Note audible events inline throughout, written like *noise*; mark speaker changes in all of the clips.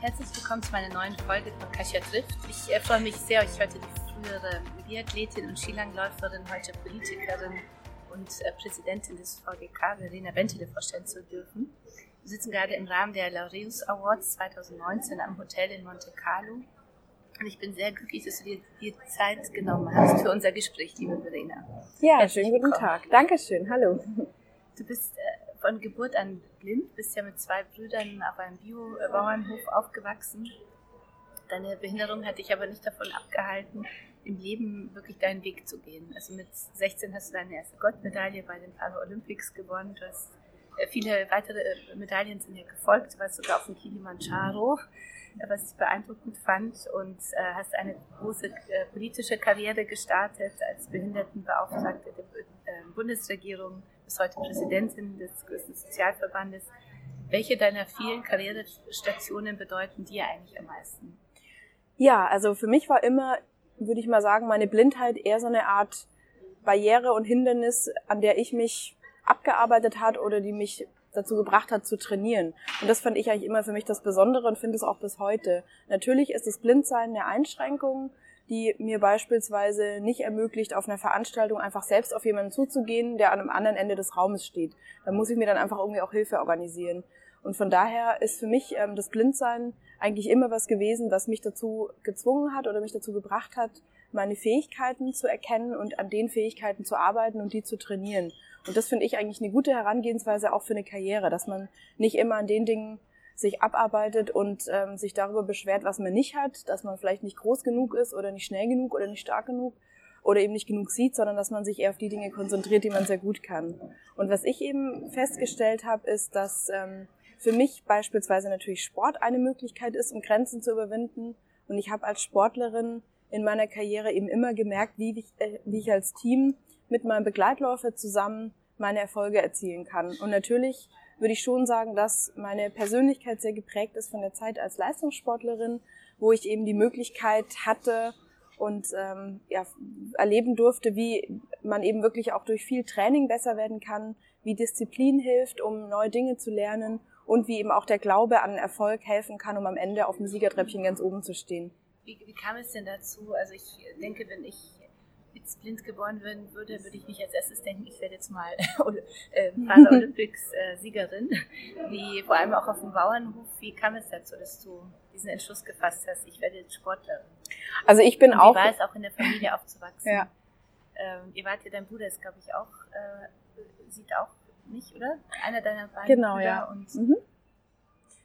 Speaker 1: Herzlich willkommen zu meiner neuen Folge von Kasia trifft. Ich äh, freue mich sehr, euch heute die frühere Biathletin und Skilangläuferin, heute Politikerin und äh, Präsidentin des VGK, Verena Bentele, vorstellen zu dürfen. Wir sitzen gerade im Rahmen der Laureus Awards 2019 am Hotel in Monte Carlo. Und ich bin sehr glücklich, dass du dir die Zeit genommen hast für unser Gespräch, liebe Verena.
Speaker 2: Ja, Herzlich schönen guten Tag. Dankeschön. Hallo.
Speaker 1: Du bist äh, von Geburt an blind, bist ja mit zwei Brüdern auf einem Bio-Bauernhof aufgewachsen. Deine Behinderung hat dich aber nicht davon abgehalten, im Leben wirklich deinen Weg zu gehen. Also mit 16 hast du deine erste Goldmedaille bei den Paralympics gewonnen. Du hast äh, viele weitere äh, Medaillen sind ja gefolgt. Du warst sogar auf dem Kilimanjaro, äh, was ich beeindruckend fand. Und äh, hast eine große äh, politische Karriere gestartet als Behindertenbeauftragte der äh, Bundesregierung bis heute Präsidentin des größten Sozialverbandes. Welche deiner vielen Karrierestationen bedeuten dir eigentlich am meisten?
Speaker 2: Ja, also für mich war immer, würde ich mal sagen, meine Blindheit eher so eine Art Barriere und Hindernis, an der ich mich abgearbeitet hat oder die mich dazu gebracht hat zu trainieren. Und das fand ich eigentlich immer für mich das Besondere und finde es auch bis heute. Natürlich ist das Blindsein eine Einschränkung, die mir beispielsweise nicht ermöglicht, auf einer Veranstaltung einfach selbst auf jemanden zuzugehen, der an einem anderen Ende des Raumes steht. Da muss ich mir dann einfach irgendwie auch Hilfe organisieren. Und von daher ist für mich ähm, das Blindsein eigentlich immer was gewesen, was mich dazu gezwungen hat oder mich dazu gebracht hat, meine Fähigkeiten zu erkennen und an den Fähigkeiten zu arbeiten und die zu trainieren. Und das finde ich eigentlich eine gute Herangehensweise auch für eine Karriere, dass man nicht immer an den Dingen sich abarbeitet und ähm, sich darüber beschwert, was man nicht hat, dass man vielleicht nicht groß genug ist oder nicht schnell genug oder nicht stark genug oder eben nicht genug sieht, sondern dass man sich eher auf die Dinge konzentriert, die man sehr gut kann. Und was ich eben festgestellt habe, ist, dass ähm, für mich beispielsweise natürlich Sport eine Möglichkeit ist, um Grenzen zu überwinden. Und ich habe als Sportlerin in meiner Karriere eben immer gemerkt, wie ich, äh, wie ich als Team mit meinem Begleitläufer zusammen meine Erfolge erzielen kann. Und natürlich würde ich schon sagen, dass meine Persönlichkeit sehr geprägt ist von der Zeit als Leistungssportlerin, wo ich eben die Möglichkeit hatte und ähm, ja, erleben durfte, wie man eben wirklich auch durch viel Training besser werden kann, wie Disziplin hilft, um neue Dinge zu lernen und wie eben auch der Glaube an Erfolg helfen kann, um am Ende auf dem Siegertreppchen ganz oben zu stehen.
Speaker 1: Wie, wie kam es denn dazu? Also ich denke, wenn ich jetzt blind geboren werden würde, würde ich nicht als erstes denken, ich werde jetzt mal *laughs* *laughs* äh, Paralympics-Siegerin, äh, wie vor allem auch auf dem Bauernhof. Wie kam es dazu, dass du diesen Entschluss gefasst hast, ich werde jetzt Sportlerin?
Speaker 2: Also ich bin
Speaker 1: Und
Speaker 2: auch...
Speaker 1: Wie war es auch in der Familie *laughs* aufzuwachsen? Ja. Ähm, ihr wart ja, dein Bruder ist glaube ich auch, äh, sieht auch nicht, oder? Einer deiner beiden
Speaker 2: genau,
Speaker 1: Brüder
Speaker 2: ja.
Speaker 1: und
Speaker 2: mhm.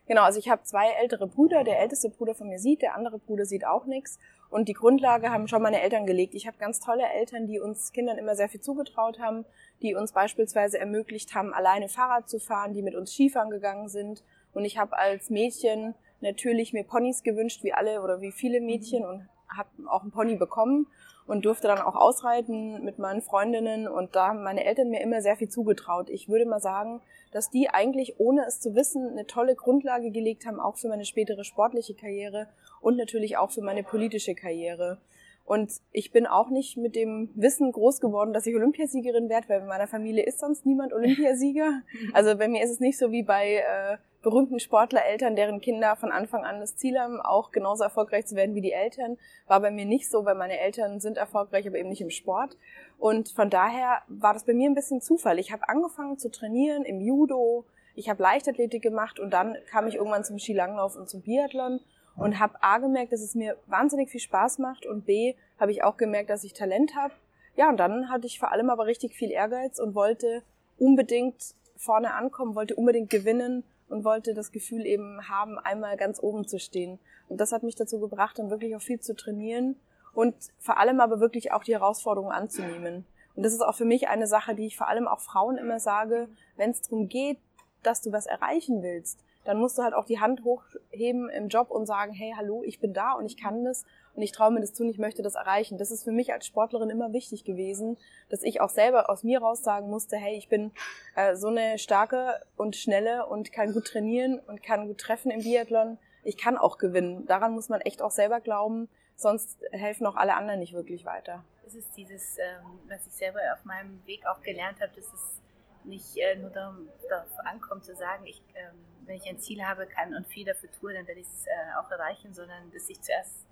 Speaker 2: Genau, also ich habe zwei ältere Brüder. Der älteste Bruder von mir sieht, der andere Bruder sieht auch nichts. Und die Grundlage haben schon meine Eltern gelegt. Ich habe ganz tolle Eltern, die uns Kindern immer sehr viel zugetraut haben, die uns beispielsweise ermöglicht haben, alleine Fahrrad zu fahren, die mit uns Skifahren gegangen sind. Und ich habe als Mädchen natürlich mir Ponys gewünscht, wie alle oder wie viele Mädchen und habe auch einen Pony bekommen und durfte dann auch ausreiten mit meinen Freundinnen und da haben meine Eltern mir immer sehr viel zugetraut. Ich würde mal sagen, dass die eigentlich ohne es zu wissen eine tolle Grundlage gelegt haben, auch für meine spätere sportliche Karriere und natürlich auch für meine politische Karriere. Und ich bin auch nicht mit dem Wissen groß geworden, dass ich Olympiasiegerin werde, weil in meiner Familie ist sonst niemand Olympiasieger. *laughs* Also bei mir ist es nicht so wie bei äh, berühmten Sportlereltern, deren Kinder von Anfang an das Ziel haben, auch genauso erfolgreich zu werden wie die Eltern. War bei mir nicht so, weil meine Eltern sind erfolgreich, aber eben nicht im Sport. Und von daher war das bei mir ein bisschen Zufall. Ich habe angefangen zu trainieren im Judo, ich habe Leichtathletik gemacht und dann kam ich irgendwann zum Skilanglauf und zum Biathlon und habe A gemerkt, dass es mir wahnsinnig viel Spaß macht und B habe ich auch gemerkt, dass ich Talent habe. Ja, und dann hatte ich vor allem aber richtig viel Ehrgeiz und wollte unbedingt vorne ankommen, wollte unbedingt gewinnen und wollte das Gefühl eben haben, einmal ganz oben zu stehen. Und das hat mich dazu gebracht, dann wirklich auch viel zu trainieren und vor allem aber wirklich auch die Herausforderungen anzunehmen. Und das ist auch für mich eine Sache, die ich vor allem auch Frauen immer sage, wenn es darum geht, dass du was erreichen willst, dann musst du halt auch die Hand hochheben im Job und sagen, hey, hallo, ich bin da und ich kann das und ich traue mir das zu und ich möchte das erreichen. Das ist für mich als Sportlerin immer wichtig gewesen, dass ich auch selber aus mir raus sagen musste, hey, ich bin äh, so eine starke und schnelle und kann gut trainieren und kann gut treffen im Biathlon. Ich kann auch gewinnen. Daran muss man echt auch selber glauben, sonst helfen auch alle anderen nicht wirklich weiter.
Speaker 1: Es ist dieses, ähm, was ich selber auf meinem Weg auch gelernt habe, dass es nicht äh, nur darauf ankommt zu sagen, ich, ähm, wenn ich ein Ziel habe kann und viel dafür tue, dann werde ich es äh, auch erreichen, sondern dass ich zuerst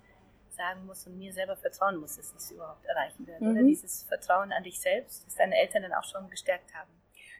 Speaker 1: sagen muss und mir selber vertrauen muss, dass ich es überhaupt erreichen werde. Mhm. Oder dieses Vertrauen an dich selbst, das deine Eltern dann auch schon gestärkt haben.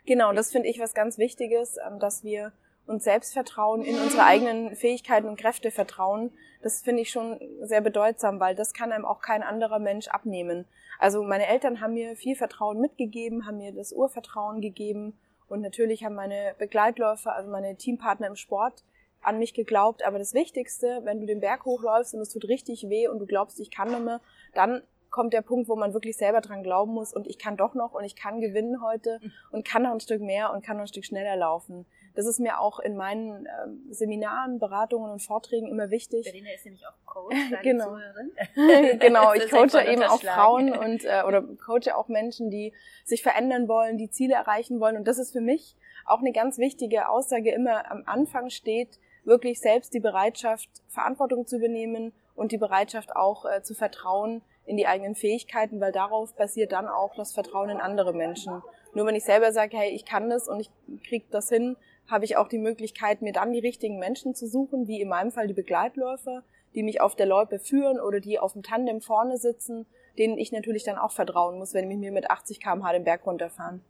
Speaker 2: Genau, das finde ich was ganz Wichtiges, ähm, dass wir uns selbst vertrauen, in unsere eigenen Fähigkeiten und Kräfte vertrauen. Das finde ich schon sehr bedeutsam, weil das kann einem auch kein anderer Mensch abnehmen. Also meine Eltern haben mir viel Vertrauen mitgegeben, haben mir das Urvertrauen gegeben und natürlich haben meine Begleitläufer, also meine Teampartner im Sport, an mich geglaubt. Aber das Wichtigste, wenn du den Berg hochläufst und es tut richtig weh und du glaubst, ich kann nicht mehr, dann kommt der Punkt, wo man wirklich selber dran glauben muss und ich kann doch noch und ich kann gewinnen heute und kann noch ein Stück mehr und kann noch ein Stück schneller laufen. Das ist mir auch in meinen ähm, Seminaren, Beratungen und Vorträgen immer wichtig.
Speaker 1: Berliner ist nämlich auch Coach,
Speaker 2: genau. *laughs* *laughs* genau, ich coache eben auch Frauen und äh, oder *laughs* coache auch Menschen, die sich verändern wollen, die Ziele erreichen wollen und das ist für mich auch eine ganz wichtige Aussage immer am Anfang steht, wirklich selbst die Bereitschaft, Verantwortung zu übernehmen und die Bereitschaft auch äh, zu vertrauen in die eigenen Fähigkeiten, weil darauf basiert dann auch das Vertrauen in andere Menschen. Nur wenn ich selber sage, hey, ich kann das und ich krieg das hin, habe ich auch die Möglichkeit, mir dann die richtigen Menschen zu suchen, wie in meinem Fall die Begleitläufer, die mich auf der Loipe führen oder die auf dem Tandem vorne sitzen, denen ich natürlich dann auch vertrauen muss, wenn die mir mit 80 km/h den Berg runterfahren.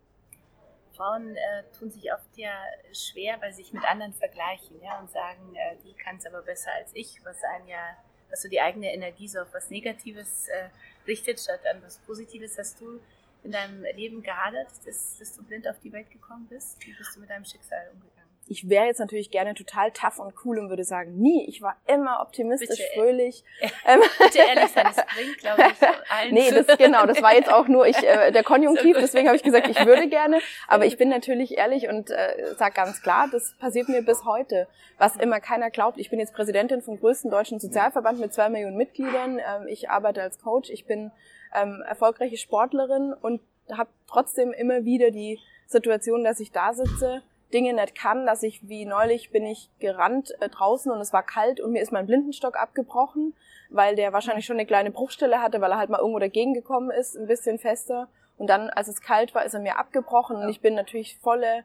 Speaker 1: Frauen äh, tun sich oft ja schwer, weil sie sich mit anderen vergleichen ja, und sagen, äh, die kann es aber besser als ich, was einen ja, was so die eigene Energie so auf was Negatives äh, richtet, statt an was Positives. Hast du in deinem Leben gehadert, dass, dass du blind auf die Welt gekommen bist? Wie bist du mit deinem Schicksal umgegangen?
Speaker 2: ich wäre jetzt natürlich gerne total tough und cool und würde sagen, nie, ich war immer optimistisch, bitte, fröhlich. *laughs*
Speaker 1: Ähm, bitte ehrlich sein, das bringt, glaube ich, *laughs* allen.
Speaker 2: Nee, das, genau, das war jetzt auch nur ich, äh, der Konjunktiv, *laughs* so deswegen habe ich gesagt, ich würde gerne, aber ich bin natürlich ehrlich und äh, sage ganz klar, das passiert mir bis heute, was immer keiner glaubt. Ich bin jetzt Präsidentin vom größten deutschen Sozialverband mit zwei Millionen Mitgliedern, ähm, ich arbeite als Coach, ich bin ähm, erfolgreiche Sportlerin und habe trotzdem immer wieder die Situation, dass ich da sitze Dinge nicht kann, dass ich, wie neulich bin ich gerannt äh, draußen und es war kalt und mir ist mein Blindenstock abgebrochen, weil der wahrscheinlich schon eine kleine Bruchstelle hatte, weil er halt mal irgendwo dagegen gekommen ist, ein bisschen fester. Und dann, als es kalt war, ist er mir abgebrochen und ich bin natürlich volle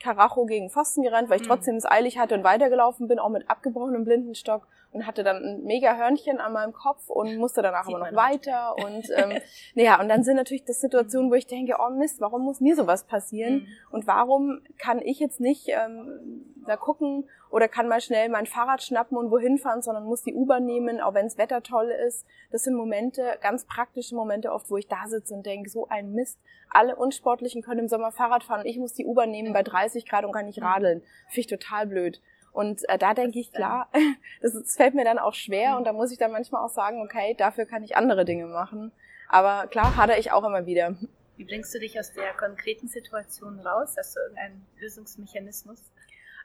Speaker 2: Karacho gegen Pfosten gerannt, weil ich mhm. trotzdem es eilig hatte und weitergelaufen bin, auch mit abgebrochenem Blindenstock und hatte dann ein mega Hörnchen an meinem Kopf und musste danach Sieht aber noch weiter und ähm, *laughs* naja, und dann sind natürlich das Situationen, wo ich denke, oh Mist, warum muss mir sowas passieren mhm. und warum kann ich jetzt nicht ähm, da gucken oder kann mal schnell mein Fahrrad schnappen und wohin fahren, sondern muss die U-Bahn nehmen, auch wenn das Wetter toll ist. Das sind Momente, ganz praktische Momente oft, wo ich da sitze und denke, so ein Mist. Alle Unsportlichen können im Sommer Fahrrad fahren und ich muss die U-Bahn nehmen bei 30 Grad und kann nicht radeln. Finde ich total blöd. Und äh, da denke ich, klar, *laughs* das, das fällt mir dann auch schwer und da muss ich dann manchmal auch sagen, okay, dafür kann ich andere Dinge machen. Aber klar, hadere ich auch immer wieder.
Speaker 1: Wie bringst du dich aus der konkreten Situation raus? Hast du irgendeinen Lösungsmechanismus?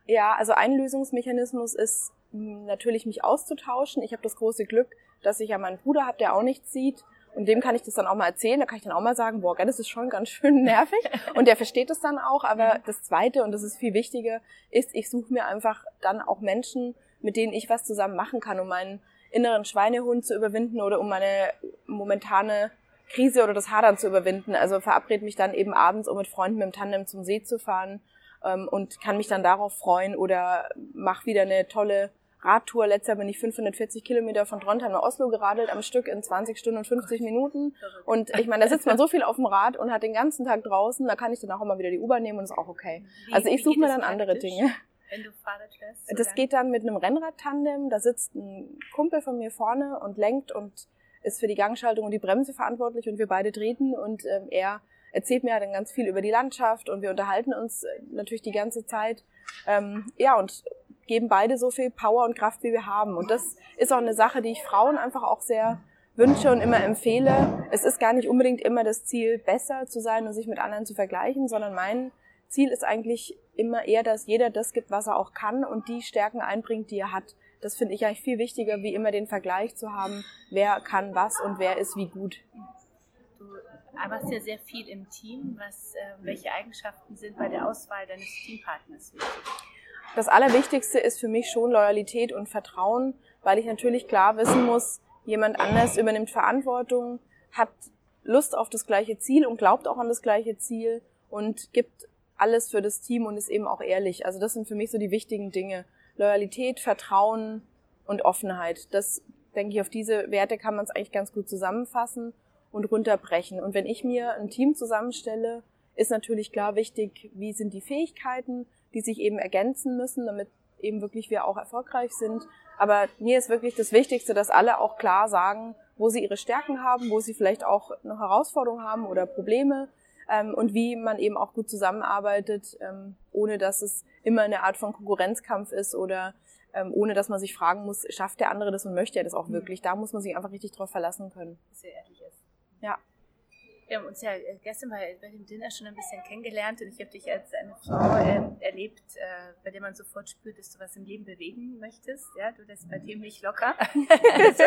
Speaker 2: Ja, also ein Lösungsmechanismus ist natürlich mich auszutauschen. Ich habe das große Glück, dass ich ja meinen Bruder habe, der auch nichts sieht. Und dem kann ich das dann auch mal erzählen. Da kann ich dann auch mal sagen, boah, das ist schon ganz schön nervig. *laughs* Und der versteht es dann auch. Aber mhm. das Zweite, und das ist viel wichtiger, ist, ich suche mir einfach dann auch Menschen, mit denen ich was zusammen machen kann, um meinen inneren Schweinehund zu überwinden oder um meine momentane Krise oder das Hadern zu überwinden. Also verabred mich dann eben abends, um mit Freunden mit dem Tandem zum See zu fahren ähm, und kann mich dann darauf freuen oder mach wieder eine tolle Radtour. Letztes Jahr bin ich 540 Kilometer von Trondheim nach Oslo geradelt am Stück in 20 Stunden und 50 Minuten. Und ich meine, da sitzt man so viel auf dem Rad und hat den ganzen Tag draußen, da kann ich dann auch immer wieder die U-Bahn nehmen und ist auch okay. Wie, also ich suche mir dann andere Dinge.
Speaker 1: Wenn du Fahrrad fährst?
Speaker 2: Das geht dann mit einem Rennradtandem. Da sitzt ein Kumpel von mir vorne und lenkt und ist für die Gangschaltung und die Bremse verantwortlich und wir beide treten und ähm, er erzählt mir dann ganz viel über die Landschaft und wir unterhalten uns äh, natürlich die ganze Zeit. Ähm, ja, und geben beide so viel Power und Kraft, wie wir haben. Und das ist auch eine Sache, die ich Frauen einfach auch sehr wünsche und immer empfehle. Es ist gar nicht unbedingt immer das Ziel, besser zu sein und sich mit anderen zu vergleichen, sondern mein Ziel ist eigentlich immer eher, dass jeder das gibt, was er auch kann und die Stärken einbringt, die er hat. Das finde ich eigentlich viel wichtiger, wie immer den Vergleich zu haben, wer kann was und wer ist wie gut.
Speaker 1: Du arbeitest ja sehr viel im Team. Was, äh, welche Eigenschaften sind bei der Auswahl deines Teampartners wichtig?
Speaker 2: Das Allerwichtigste ist für mich schon Loyalität und Vertrauen, weil ich natürlich klar wissen muss, jemand anders übernimmt Verantwortung, hat Lust auf das gleiche Ziel und glaubt auch an das gleiche Ziel und gibt alles für das Team und ist eben auch ehrlich. Also das sind für mich so die wichtigen Dinge. Loyalität, Vertrauen und Offenheit. Das denke ich, auf diese Werte kann man es eigentlich ganz gut zusammenfassen und runterbrechen. Und wenn ich mir ein Team zusammenstelle, ist natürlich klar wichtig, wie sind die Fähigkeiten, die sich eben ergänzen müssen, damit eben wirklich wir auch erfolgreich sind. Aber mir ist wirklich das Wichtigste, dass alle auch klar sagen, wo sie ihre Stärken haben, wo sie vielleicht auch noch Herausforderungen haben oder Probleme ähm, und wie man eben auch gut zusammenarbeitet, ähm, ohne dass es immer eine Art von Konkurrenzkampf ist oder ähm, ohne dass man sich fragen muss, schafft der andere das und möchte er das auch mhm. wirklich. Da muss man sich einfach richtig drauf verlassen können.
Speaker 1: Sehr ehrlich ist.
Speaker 2: Ja.
Speaker 1: Wir haben uns ja äh, gestern bei, bei dem Dinner schon ein bisschen kennengelernt und ich habe dich als eine Frau äh, erlebt, äh, bei der man sofort spürt, dass du was im Leben bewegen möchtest. Ja, du lässt bei dem nicht locker. *laughs* so,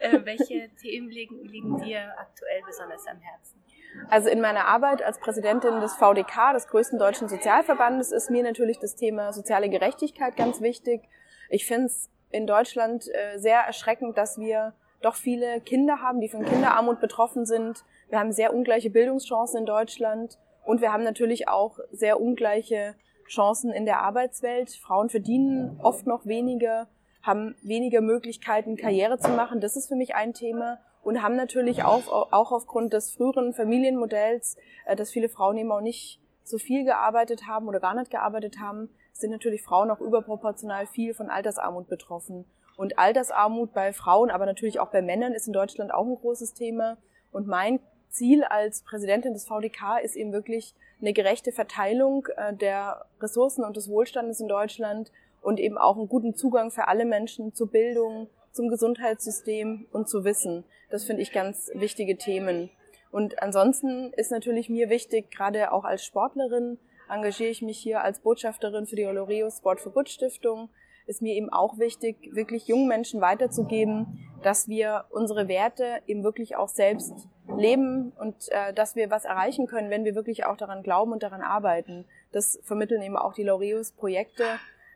Speaker 1: äh, welche Themen liegen, liegen dir aktuell besonders am Herzen?
Speaker 2: Also in meiner Arbeit als Präsidentin des VDK, des größten deutschen Sozialverbandes, ist mir natürlich das Thema soziale Gerechtigkeit ganz wichtig. Ich finde es in Deutschland äh, sehr erschreckend, dass wir doch viele Kinder haben, die von Kinderarmut betroffen sind. Wir haben sehr ungleiche Bildungschancen in Deutschland und wir haben natürlich auch sehr ungleiche Chancen in der Arbeitswelt. Frauen verdienen oft noch weniger, haben weniger Möglichkeiten, Karriere zu machen. Das ist für mich ein Thema und haben natürlich auch, auch aufgrund des früheren Familienmodells, äh, dass viele Frauen eben auch nicht so viel gearbeitet haben oder gar nicht gearbeitet haben, sind natürlich Frauen auch überproportional viel von Altersarmut betroffen. Und Altersarmut bei Frauen, aber natürlich auch bei Männern ist in Deutschland auch ein großes Thema. Und mein Ziel als Präsidentin des VDK ist eben wirklich eine gerechte Verteilung äh, der Ressourcen und des Wohlstandes in Deutschland und eben auch einen guten Zugang für alle Menschen zur Bildung, zum Gesundheitssystem und zu Wissen. Das finde ich ganz wichtige Themen. Und ansonsten ist natürlich mir wichtig, gerade auch als Sportlerin, engagiere ich mich hier als Botschafterin für die Oloreus Sport for Good Stiftung. Ist mir eben auch wichtig, wirklich jungen Menschen weiterzugeben, dass wir unsere Werte eben wirklich auch selbst leben und äh, dass wir was erreichen können, wenn wir wirklich auch daran glauben und daran arbeiten. Das vermitteln eben auch die Laureus Projekte,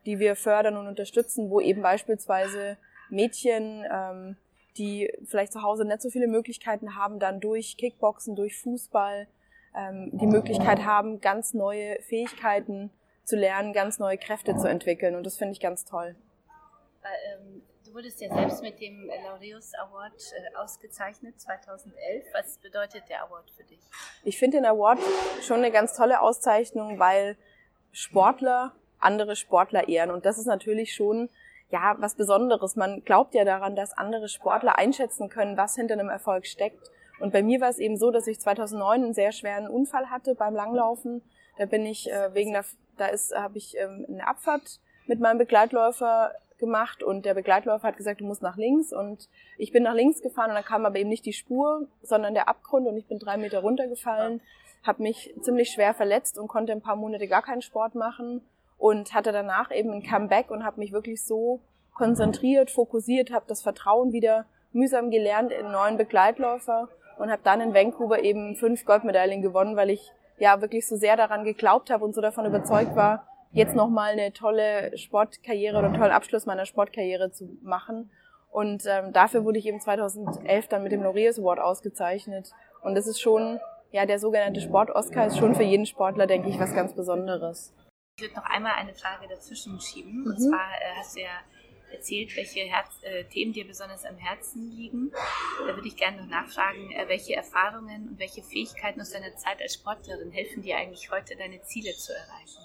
Speaker 2: die wir fördern und unterstützen, wo eben beispielsweise Mädchen, ähm, die vielleicht zu Hause nicht so viele Möglichkeiten haben, dann durch Kickboxen, durch Fußball ähm, die Möglichkeit haben, ganz neue Fähigkeiten zu lernen, ganz neue Kräfte zu entwickeln. Und das finde ich ganz toll.
Speaker 1: Ähm, du wurdest ja selbst mit dem Laureus Award äh, ausgezeichnet 2011. Was bedeutet der Award für dich?
Speaker 2: Ich finde den Award schon eine ganz tolle Auszeichnung, weil Sportler andere Sportler ehren. Und das ist natürlich schon ja, was Besonderes. Man glaubt ja daran, dass andere Sportler einschätzen können, was hinter einem Erfolg steckt. Und bei mir war es eben so, dass ich 2009 einen sehr schweren Unfall hatte beim Langlaufen. Da bin ich äh, wegen der, da ist, habe ich ähm, eine Abfahrt mit meinem Begleitläufer gemacht und der Begleitläufer hat gesagt, du musst nach links. Und ich bin nach links gefahren und dann kam aber eben nicht die Spur, sondern der Abgrund und ich bin drei Meter runtergefallen, habe mich ziemlich schwer verletzt und konnte ein paar Monate gar keinen Sport machen und hatte danach eben ein Comeback und habe mich wirklich so konzentriert, fokussiert, habe das Vertrauen wieder mühsam gelernt in neuen Begleitläufer und habe dann in Vancouver eben fünf Goldmedaillen gewonnen, weil ich ja wirklich so sehr daran geglaubt habe und so davon überzeugt war, jetzt nochmal eine tolle Sportkarriere oder einen tollen Abschluss meiner Sportkarriere zu machen. Und ähm, dafür wurde ich eben 2011 dann mit dem Laureus Award ausgezeichnet. Und das ist schon, ja, der sogenannte Sport-Oscar ist schon für jeden Sportler, denke ich, was ganz Besonderes.
Speaker 1: Ich würde noch einmal eine Frage dazwischen schieben. Mhm. Und zwar äh, hast du ja erzählt, welche Herz, äh, Themen dir besonders am Herzen liegen. Da würde ich gerne noch nachfragen, äh, welche Erfahrungen und welche Fähigkeiten aus deiner Zeit als Sportlerin helfen dir eigentlich heute, deine Ziele zu erreichen?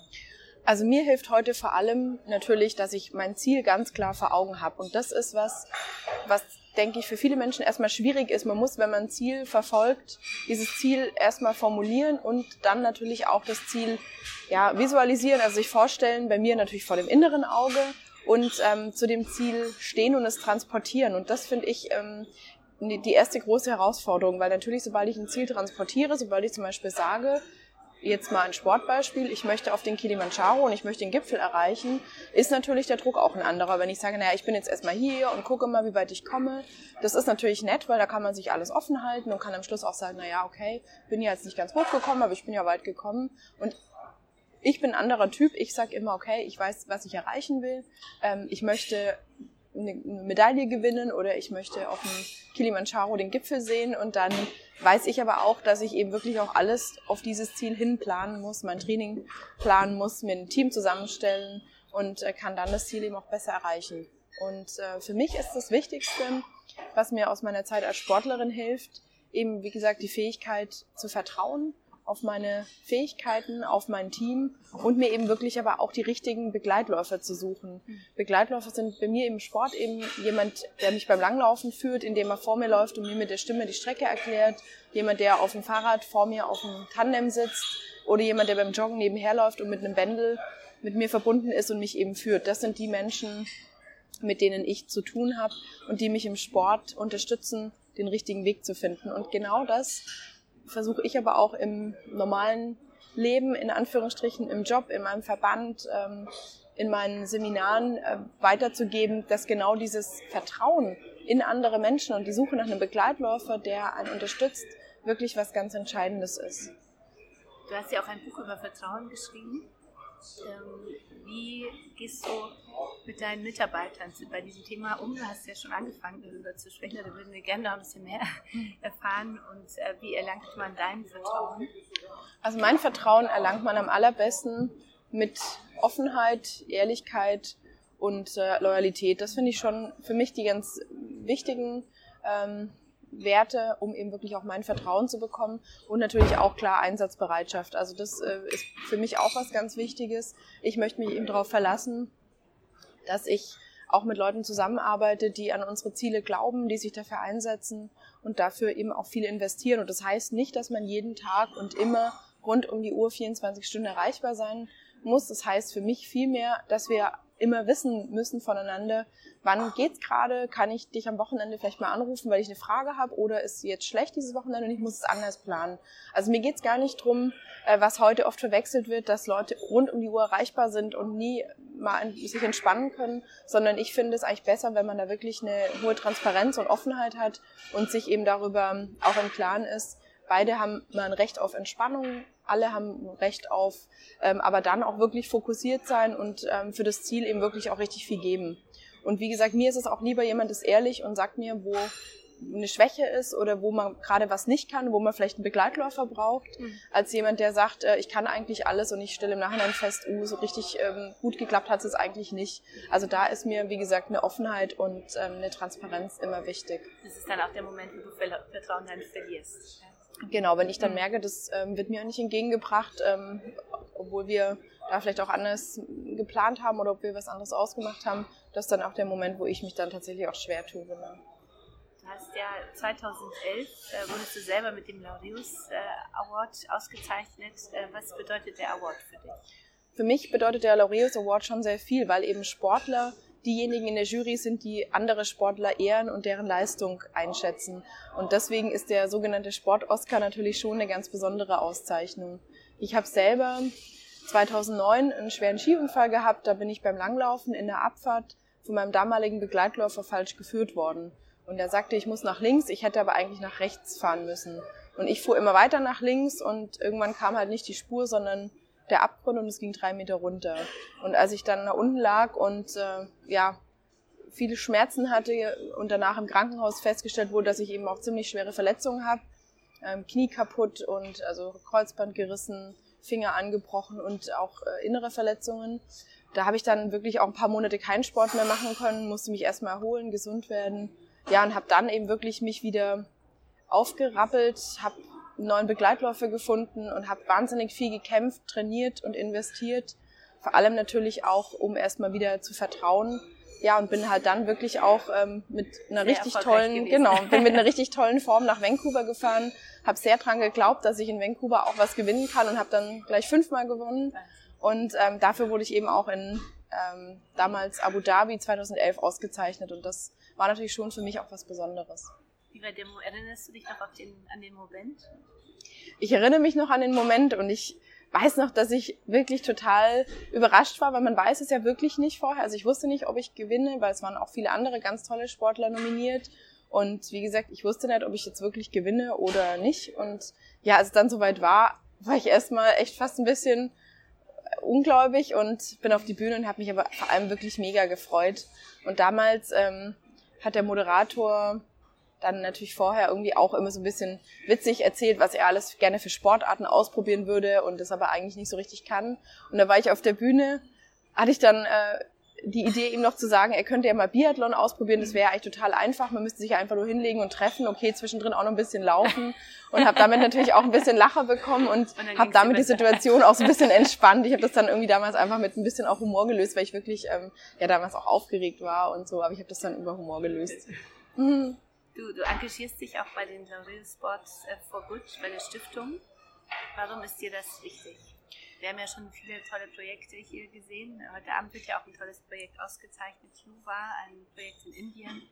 Speaker 2: Also mir hilft heute vor allem natürlich, dass ich mein Ziel ganz klar vor Augen habe. Und das ist was, was denke ich, für viele Menschen erstmal schwierig ist. Man muss, wenn man ein Ziel verfolgt, dieses Ziel erstmal formulieren und dann natürlich auch das Ziel ja, visualisieren, also sich vorstellen, bei mir natürlich vor dem inneren Auge und ähm, zu dem Ziel stehen und es transportieren. Und das finde ich ähm, die erste große Herausforderung, weil natürlich, sobald ich ein Ziel transportiere, sobald ich zum Beispiel sage, jetzt mal ein Sportbeispiel, ich möchte auf den Kilimanjaro und ich möchte den Gipfel erreichen, ist natürlich der Druck auch ein anderer. Wenn ich sage, naja, ich bin jetzt erstmal hier und gucke mal, wie weit ich komme, das ist natürlich nett, weil da kann man sich alles offen halten und kann am Schluss auch sagen, naja, okay, bin ja jetzt nicht ganz hochgekommen, aber ich bin ja weit gekommen. Und ich bin ein anderer Typ. Ich sage immer, okay, ich weiß, was ich erreichen will. Ähm, ich möchte eine Medaille gewinnen oder ich möchte auf dem Kilimanjaro den Gipfel sehen und dann weiß ich aber auch, dass ich eben wirklich auch alles auf dieses Ziel hin planen muss, mein Training planen muss, mir ein Team zusammenstellen und äh, kann dann das Ziel eben auch besser erreichen. Und äh, für mich ist das Wichtigste, was mir aus meiner Zeit als Sportlerin hilft, eben wie gesagt die Fähigkeit zu vertrauen auf meine Fähigkeiten, auf mein Team und mir eben wirklich aber auch die richtigen Begleitläufer zu suchen. Begleitläufer sind bei mir im Sport eben jemand, der mich beim Langlaufen führt, indem er vor mir läuft und mir mit der Stimme die Strecke erklärt, jemand, der auf dem Fahrrad vor mir auf dem Tandem sitzt oder jemand, der beim Joggen nebenher läuft und mit einem Bändel mit mir verbunden ist und mich eben führt. Das sind die Menschen, mit denen ich zu tun habe und die mich im Sport unterstützen, den richtigen Weg zu finden. Und genau das versuche ich aber auch im normalen Leben, in Anführungsstrichen, im Job, in meinem Verband, ähm, in meinen Seminaren äh, weiterzugeben, dass genau dieses Vertrauen in andere Menschen und die Suche nach einem Begleitläufer, der einen unterstützt, wirklich was ganz Entscheidendes ist.
Speaker 1: Du hast ja auch ein Buch über Vertrauen geschrieben. Ähm, wie gehst du mit deinen Mitarbeitern bei diesem Thema um? Du hast ja schon angefangen, darüber zu sprechen, da würden wir gerne noch ein bisschen mehr erfahren. Und äh, wie erlangt man dein Vertrauen?
Speaker 2: Also mein Vertrauen erlangt man am allerbesten mit Offenheit, Ehrlichkeit und äh, Loyalität. Das finde ich schon für mich die ganz wichtigen ähm, Werte, um eben wirklich auch mein Vertrauen zu bekommen und natürlich auch klar Einsatzbereitschaft. Also das äh, ist für mich auch was ganz Wichtiges. Ich möchte mich eben darauf verlassen, dass ich auch mit Leuten zusammenarbeite, die an unsere Ziele glauben, die sich dafür einsetzen und dafür eben auch viel investieren. Und das heißt nicht, dass man jeden Tag und immer rund um die Uhr 24 Stunden erreichbar sein muss. Das heißt für mich vielmehr, dass wir immer wissen müssen voneinander, wann geht's gerade, kann ich dich am Wochenende vielleicht mal anrufen, weil ich eine Frage habe oder ist jetzt schlecht dieses Wochenende und ich muss es anders planen. Also mir geht's gar nicht drum, äh, was heute oft verwechselt wird, dass Leute rund um die Uhr erreichbar sind und nie mal sich entspannen können, sondern ich finde es eigentlich besser, wenn man da wirklich eine hohe Transparenz und Offenheit hat und sich eben darüber auch im Klaren ist, beide haben mal ein Recht auf Entspannung, alle haben Recht auf, ähm, aber dann auch wirklich fokussiert sein und ähm, für das Ziel eben wirklich auch richtig viel geben. Und wie gesagt, mir ist es auch lieber, jemand ist ehrlich und sagt mir, wo eine Schwäche ist oder wo man gerade was nicht kann, wo man vielleicht einen Begleitläufer braucht, mhm. als jemand, der sagt, äh, ich kann eigentlich alles und ich stelle im Nachhinein fest, uh, so richtig ähm, gut geklappt hat es eigentlich nicht. Also da ist mir, wie gesagt, eine Offenheit und ähm, eine Transparenz immer wichtig.
Speaker 1: Das ist dann auch der Moment, wo du Vertrauen dann verlierst.
Speaker 2: Genau, wenn ich dann mhm. merke, das ähm, wird mir nicht entgegengebracht, ähm, obwohl wir da vielleicht auch anders geplant haben oder ob wir was anderes ausgemacht haben, das ist dann auch der Moment, wo ich mich dann tatsächlich auch schwer tue. Ne?
Speaker 1: Du hast ja 2011 äh, wurdest du selber mit dem Laureus äh, Award ausgezeichnet. Äh, was bedeutet der Award für dich?
Speaker 2: Für mich bedeutet der Laureus Award schon sehr viel, weil eben Sportler diejenigen in der Jury sind, die andere Sportler ehren und deren Leistung einschätzen. Und deswegen ist der sogenannte Sport-Oscar natürlich schon eine ganz besondere Auszeichnung. Ich habe selber 2009 einen schweren Skiunfall gehabt. Da bin ich beim Langlaufen in der Abfahrt von meinem damaligen Begleitläufer falsch geführt worden. Und er sagte, ich muss nach links, ich hätte aber eigentlich nach rechts fahren müssen. Und ich fuhr immer weiter nach links und irgendwann kam halt nicht die Spur, sondern der Abgrund und es ging drei Meter runter. Und als ich dann nach unten lag und äh, ja viele Schmerzen hatte und danach im Krankenhaus festgestellt wurde, dass ich eben auch ziemlich schwere Verletzungen habe, ähm, Knie kaputt und also Kreuzband gerissen, Finger angebrochen und auch äh, innere Verletzungen. Da habe ich dann wirklich auch ein paar Monate keinen Sport mehr machen können, musste mich erstmal erholen, gesund werden. Ja, und habe dann eben wirklich mich wieder aufgerappelt, habe neuen Begleitläufer gefunden und habe wahnsinnig viel gekämpft, trainiert und investiert. Vor allem natürlich auch, um erstmal wieder zu vertrauen. Ja, und bin halt dann wirklich auch ähm, mit einer sehr richtig tollen, gewesen. genau, bin mit einer *laughs* richtig tollen Form nach Vancouver gefahren, habe sehr dran geglaubt, dass ich in Vancouver auch was gewinnen kann und habe dann gleich fünfmal gewonnen. Und ähm, dafür wurde ich eben auch in ähm, damals Abu Dhabi 2011 ausgezeichnet und das war natürlich schon für mich auch was Besonderes.
Speaker 1: Wie war der, erinnerst du dich noch den, an den Moment?
Speaker 2: Ich erinnere mich noch an den Moment und ich weiß noch, dass ich wirklich total überrascht war, weil man weiß es ja wirklich nicht vorher. Also ich wusste nicht, ob ich gewinne, weil es waren auch viele andere ganz tolle Sportler nominiert. Und wie gesagt, ich wusste nicht, ob ich jetzt wirklich gewinne oder nicht. Und ja, als es dann soweit war, war ich erstmal echt fast ein bisschen ungläubig und bin auf die Bühne und habe mich aber vor allem wirklich mega gefreut. Und damals ähm, hat der Moderator dann natürlich vorher irgendwie auch immer so ein bisschen witzig erzählt, was er alles gerne für Sportarten ausprobieren würde und das aber eigentlich nicht so richtig kann. Und da war ich auf der Bühne, hatte ich dann äh, die Idee, ihm noch zu sagen, er könnte ja mal Biathlon ausprobieren. Das wäre eigentlich total einfach. Man müsste sich einfach nur hinlegen und treffen. Okay, zwischendrin auch noch ein bisschen laufen. Und habe damit natürlich auch ein bisschen Lacher bekommen und, und habe damit die Situation auch so ein bisschen entspannt. Ich habe das dann irgendwie damals einfach mit ein bisschen auch Humor gelöst, weil ich wirklich ähm, ja damals auch aufgeregt war und so. Aber ich habe das dann über Humor gelöst.
Speaker 1: Mhm. Du, du engagierst dich auch bei den Laurel Sports äh, for Good, bei der Stiftung. Warum ist dir das wichtig? Wir haben ja schon viele tolle Projekte hier gesehen. Heute Abend wird ja auch ein tolles Projekt ausgezeichnet, Yuva, ein Projekt in Indien,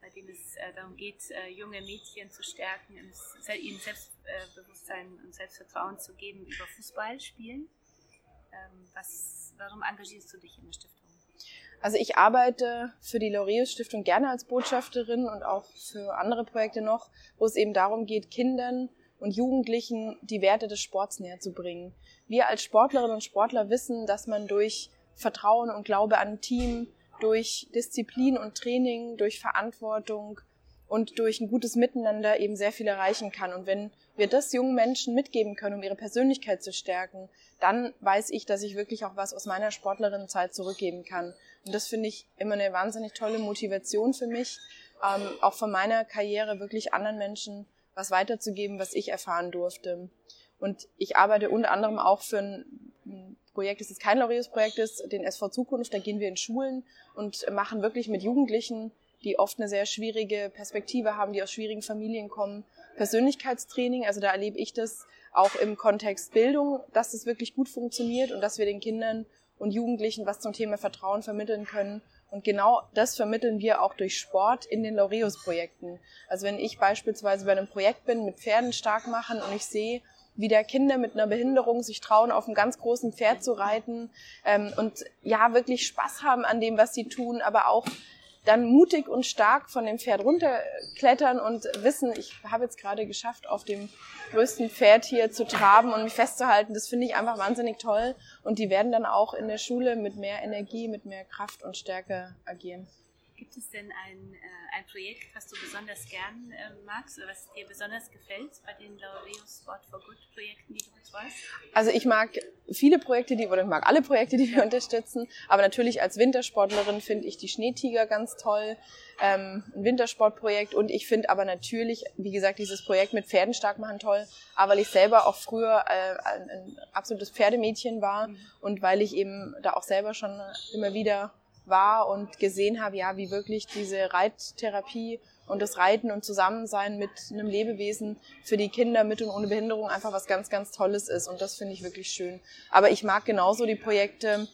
Speaker 1: bei dem es äh, darum geht, äh, junge Mädchen zu stärken, ihnen Selbstbewusstsein und Selbstvertrauen zu geben über Fußballspielen. Ähm, was, warum engagierst du dich in der Stiftung?
Speaker 2: Also ich arbeite für die Laureus Stiftung gerne als Botschafterin und auch für andere Projekte noch, wo es eben darum geht, Kindern und Jugendlichen die Werte des Sports näher zu bringen. Wir als Sportlerinnen und Sportler wissen, dass man durch Vertrauen und Glaube an ein Team, durch Disziplin und Training, durch Verantwortung und durch ein gutes Miteinander eben sehr viel erreichen kann. Und wenn wir das jungen Menschen mitgeben können, um ihre Persönlichkeit zu stärken, dann weiß ich, dass ich wirklich auch was aus meiner Sportlerinnenzeit zurückgeben kann. Und das finde ich immer eine wahnsinnig tolle Motivation für mich, ähm, auch von meiner Karriere wirklich anderen Menschen was weiterzugeben, was ich erfahren durfte. Und ich arbeite unter anderem auch für ein Projekt, das ist kein Laureus-Projekt ist, den SV Zukunft. Da gehen wir in Schulen und machen wirklich mit Jugendlichen, die oft eine sehr schwierige Perspektive haben, die aus schwierigen Familien kommen, Persönlichkeitstraining. Also da erlebe ich das auch im Kontext Bildung, dass es wirklich gut funktioniert und dass wir den Kindern und Jugendlichen was zum Thema Vertrauen vermitteln können und genau das vermitteln wir auch durch Sport in den Laureus-Projekten. Also wenn ich beispielsweise bei einem Projekt bin, mit Pferden stark machen und ich sehe, wie der Kinder mit einer Behinderung sich trauen, auf einem ganz großen Pferd zu reiten ähm, und ja, wirklich Spaß haben an dem, was sie tun, aber auch dann mutig und stark von dem Pferd runterklettern und wissen, ich habe jetzt gerade geschafft, auf dem größten Pferd hier zu traben und mich festzuhalten. Das finde ich einfach wahnsinnig toll. Und die werden dann auch in der Schule mit mehr Energie, mit mehr Kraft und Stärke agieren.
Speaker 1: Gibt es denn ein, äh, ein Projekt, was du besonders gern äh, magst oder was dir besonders gefällt bei den Laureus Sport for Good Projekten, die du betreust?
Speaker 2: Also ich mag viele Projekte, die, oder ich mag alle Projekte, die wir unterstützen, aber natürlich als Wintersportlerin finde ich die Schneetiger ganz toll, ähm, ein Wintersportprojekt und ich finde aber natürlich, wie gesagt, dieses Projekt mit Pferden stark machen toll, aber weil ich selber auch früher äh, ein, ein absolutes Pferdemädchen war mhm. und weil ich eben da auch selber schon immer wieder war und gesehen habe, ja, wie wirklich diese Reittherapie und das Reiten und Zusammensein mit einem Lebewesen für die Kinder mit und ohne Behinderung einfach was ganz, ganz Tolles ist. Und das finde ich wirklich schön. Aber ich mag genauso die Projekte,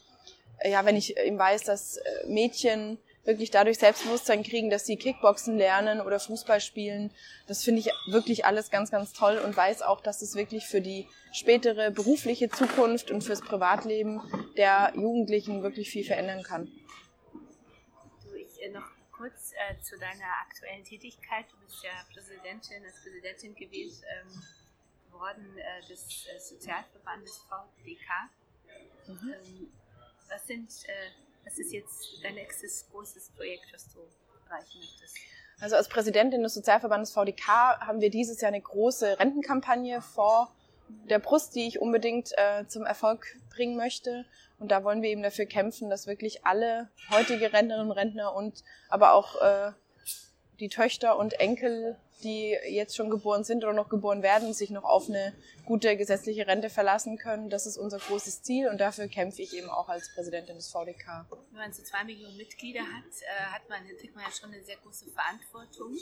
Speaker 2: ja, wenn ich eben weiß, dass äh, Mädchen wirklich dadurch Selbstbewusstsein kriegen, dass sie Kickboxen lernen oder Fußball spielen. Das finde ich wirklich alles ganz, ganz toll und weiß auch, dass es wirklich für die spätere berufliche Zukunft und fürs Privatleben der Jugendlichen wirklich viel verändern kann
Speaker 1: noch kurz äh, zu deiner aktuellen Tätigkeit. Du bist ja Präsidentin, als Präsidentin gewählt ähm, worden äh, des äh, Sozialverbandes VDK. Mhm. Ähm, was, sind, äh, was ist jetzt dein nächstes großes Projekt, was du erreichen möchtest?
Speaker 2: Also als Präsidentin des Sozialverbandes VDK haben wir dieses Jahr eine große Rentenkampagne vor der Brust, die ich unbedingt äh, zum Erfolg bringen möchte. Und da wollen wir eben dafür kämpfen, dass wirklich alle heutige Rentnerinnen und Rentner und aber auch äh, die Töchter und Enkel, die jetzt schon geboren sind oder noch geboren werden, sich noch auf eine gute gesetzliche Rente verlassen können. Das ist unser großes Ziel und dafür kämpfe ich eben auch als Präsidentin des VDK.
Speaker 1: Wenn man so zwei Millionen Mitglieder hat, äh, hat man, trägt man ja schon eine sehr große Verantwortung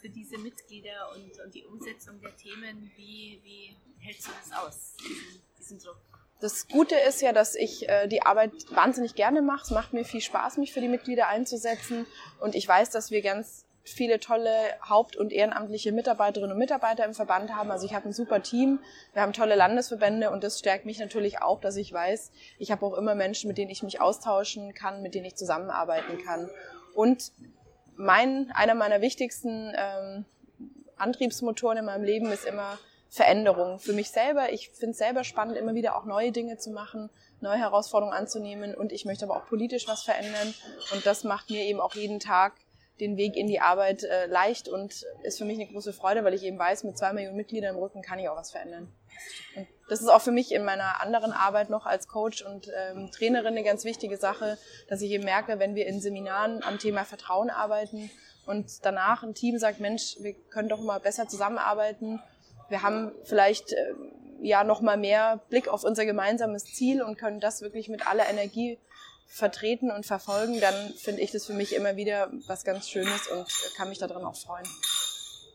Speaker 1: für diese Mitglieder und, und die Umsetzung der Themen. Wie, wie hältst du das aus, diesen, diesen Druck?
Speaker 2: Das Gute ist ja, dass ich äh, die Arbeit wahnsinnig gerne mache. Es macht mir viel Spaß, mich für die Mitglieder einzusetzen. Und ich weiß, dass wir ganz viele tolle haupt- und ehrenamtliche Mitarbeiterinnen und Mitarbeiter im Verband haben. Also ich habe ein super Team, wir haben tolle Landesverbände und das stärkt mich natürlich auch, dass ich weiß, ich habe auch immer Menschen, mit denen ich mich austauschen kann, mit denen ich zusammenarbeiten kann. Und mein, einer meiner wichtigsten ähm, Antriebsmotoren in meinem Leben ist immer Veränderung. Für mich selber, ich finde es selber spannend, immer wieder auch neue Dinge zu machen, neue Herausforderungen anzunehmen und ich möchte aber auch politisch was verändern und das macht mir eben auch jeden Tag den Weg in die Arbeit äh, leicht und ist für mich eine große Freude, weil ich eben weiß, mit zwei Millionen Mitgliedern im Rücken kann ich auch was verändern. Und das ist auch für mich in meiner anderen Arbeit noch als Coach und ähm, Trainerin eine ganz wichtige Sache, dass ich eben merke, wenn wir in Seminaren am Thema Vertrauen arbeiten und danach ein Team sagt, Mensch, wir können doch mal besser zusammenarbeiten. Wir haben vielleicht äh, ja noch mal mehr Blick auf unser gemeinsames Ziel und können das wirklich mit aller Energie vertreten und verfolgen, dann finde ich das für mich immer wieder was ganz Schönes und kann mich daran auch freuen.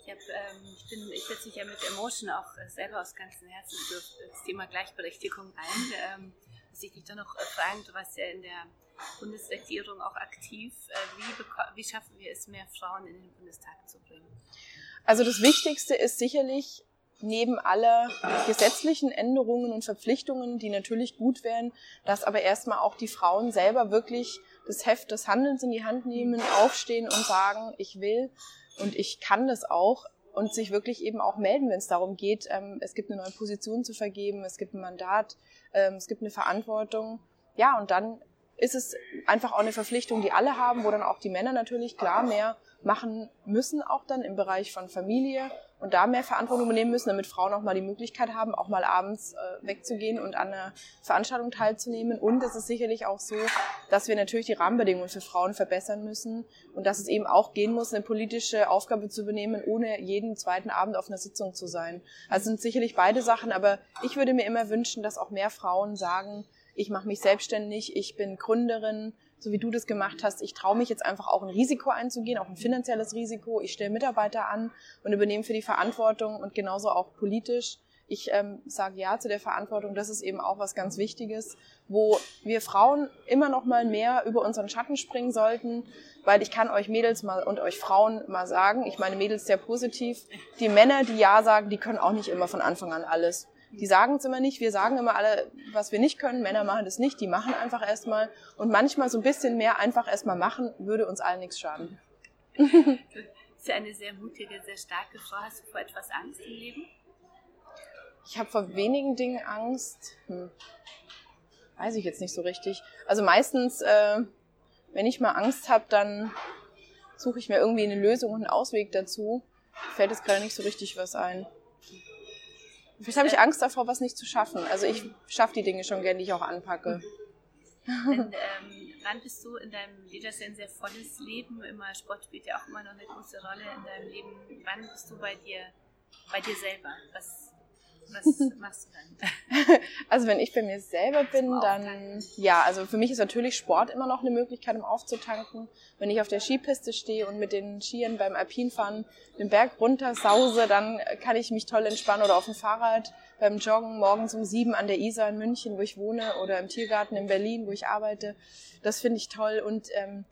Speaker 1: Ich, hab, ähm, ich, bin, ich setze mich ja mit Emotion auch äh, selber aus ganzem Herzen für das Thema Gleichberechtigung ein. Ähm, dass ich dich da noch äh, fragen, du warst ja in der Bundesregierung auch aktiv. Äh, wie, wie schaffen wir es, mehr Frauen in den Bundestag zu bringen?
Speaker 2: Also das Wichtigste ist sicherlich, neben aller gesetzlichen Änderungen und Verpflichtungen, die natürlich gut wären, dass aber erstmal auch die Frauen selber wirklich das Heft des Handelns in die Hand nehmen, aufstehen und sagen, ich will und ich kann das auch und sich wirklich eben auch melden, wenn es darum geht, ähm, es gibt eine neue Position zu vergeben, es gibt ein Mandat, ähm, es gibt eine Verantwortung. Ja, und dann ist es einfach auch eine Verpflichtung, die alle haben, wo dann auch die Männer natürlich klar mehr machen müssen, auch dann im Bereich von Familie und da mehr Verantwortung übernehmen müssen, damit Frauen auch mal die Möglichkeit haben, auch mal abends äh, wegzugehen und an einer Veranstaltung teilzunehmen. Und es ist sicherlich auch so, dass wir natürlich die Rahmenbedingungen für Frauen verbessern müssen und dass es eben auch gehen muss, eine politische Aufgabe zu übernehmen, ohne jeden zweiten Abend auf einer Sitzung zu sein. Also sind sicherlich beide Sachen, aber ich würde mir immer wünschen, dass auch mehr Frauen sagen, ich mache mich selbstständig, ich bin Gründerin, so wie du das gemacht hast, ich traue mich jetzt einfach auch ein Risiko einzugehen, auch ein finanzielles Risiko. Ich stelle Mitarbeiter an und übernehme für die Verantwortung und genauso auch politisch. Ich ähm, sage ja zu der Verantwortung. Das ist eben auch was ganz Wichtiges, wo wir Frauen immer noch mal mehr über unseren Schatten springen sollten, weil ich kann euch Mädels mal und euch Frauen mal sagen, ich meine Mädels sehr positiv, die Männer, die ja sagen, die können auch nicht immer von Anfang an alles. Die sagen es immer nicht. Wir sagen immer alle, was wir nicht können. Männer machen das nicht. Die machen einfach erstmal. Und manchmal so ein bisschen mehr einfach erstmal machen, würde uns allen nichts schaden. *laughs*
Speaker 1: Du bist ja eine sehr mutige, sehr starke Frau. Hast du vor etwas Angst im Leben?
Speaker 2: Ich habe vor wenigen Dingen Angst. Hm. Weiß ich jetzt nicht so richtig. Also meistens, äh, wenn ich mal Angst habe, dann suche ich mir irgendwie eine Lösung und einen Ausweg dazu. Fällt jetzt gerade nicht so richtig was ein. Vielleicht habe ich Angst davor, was nicht zu schaffen. Also ich schaffe die Dinge schon gerne, die ich auch anpacke.
Speaker 1: Und, ähm, wann bist du in deinem Leben, das ist ein sehr volles Leben, immer Sport spielt ja auch immer noch eine große Rolle in deinem Leben. Wann bist du bei dir, bei dir selber? Was, was machst du dann? *laughs*
Speaker 2: Also wenn ich bei mir selber bin, dann ja, also für mich ist natürlich Sport immer noch eine Möglichkeit, um aufzutanken. Wenn ich auf der Skipiste stehe und mit den Skiern beim Alpinfahren den Berg runter sause, dann kann ich mich toll entspannen oder auf dem Fahrrad beim Joggen morgens um sieben an der Isar in München, wo ich wohne, oder im Tiergarten in Berlin, wo ich arbeite. Das finde ich toll und ähm,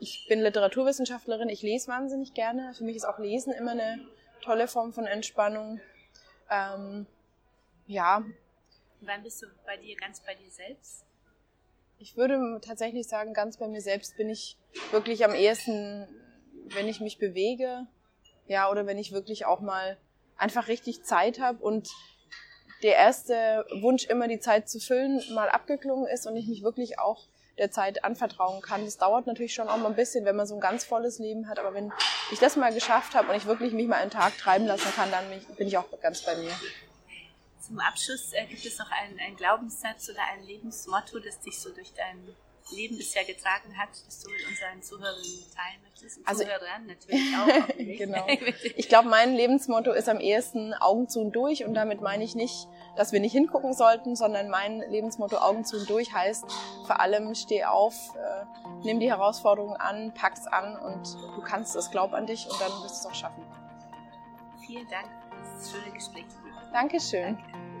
Speaker 2: ich bin Literaturwissenschaftlerin, ich lese wahnsinnig gerne. Für mich ist auch Lesen immer eine tolle Form von Entspannung. Ähm, ja.
Speaker 1: Wann bist du bei dir ganz bei dir selbst?
Speaker 2: Ich würde tatsächlich sagen, ganz bei mir selbst bin ich wirklich am ehesten, wenn ich mich bewege, ja, oder wenn ich wirklich auch mal einfach richtig Zeit habe und der erste Wunsch, immer die Zeit zu füllen, mal abgeklungen ist und ich mich wirklich auch der Zeit anvertrauen kann. Das dauert natürlich schon auch mal ein bisschen, wenn man so ein ganz volles Leben hat, aber wenn ich das mal geschafft habe und ich wirklich mich mal einen Tag treiben lassen kann, dann bin ich auch ganz bei mir.
Speaker 1: Zum Abschluss äh, gibt es noch einen, einen Glaubenssatz oder ein Lebensmotto, das dich so durch dein Leben bisher getragen hat, das du mit unseren Zuhörern teilen möchtest? Und also, Zuhörern natürlich auch. *laughs*
Speaker 2: genau. *laughs* Ich glaube, mein Lebensmotto ist am ehesten Augen zu und durch und damit meine ich nicht, dass wir nicht hingucken sollten, sondern mein Lebensmotto Augen zu und durch heißt vor allem steh auf, äh, nimm die Herausforderungen an, pack's an und du kannst es, glaub an dich und dann wirst du es auch schaffen.
Speaker 1: Vielen Dank für das schöne Gespräch.
Speaker 2: Dankeschön. Danke.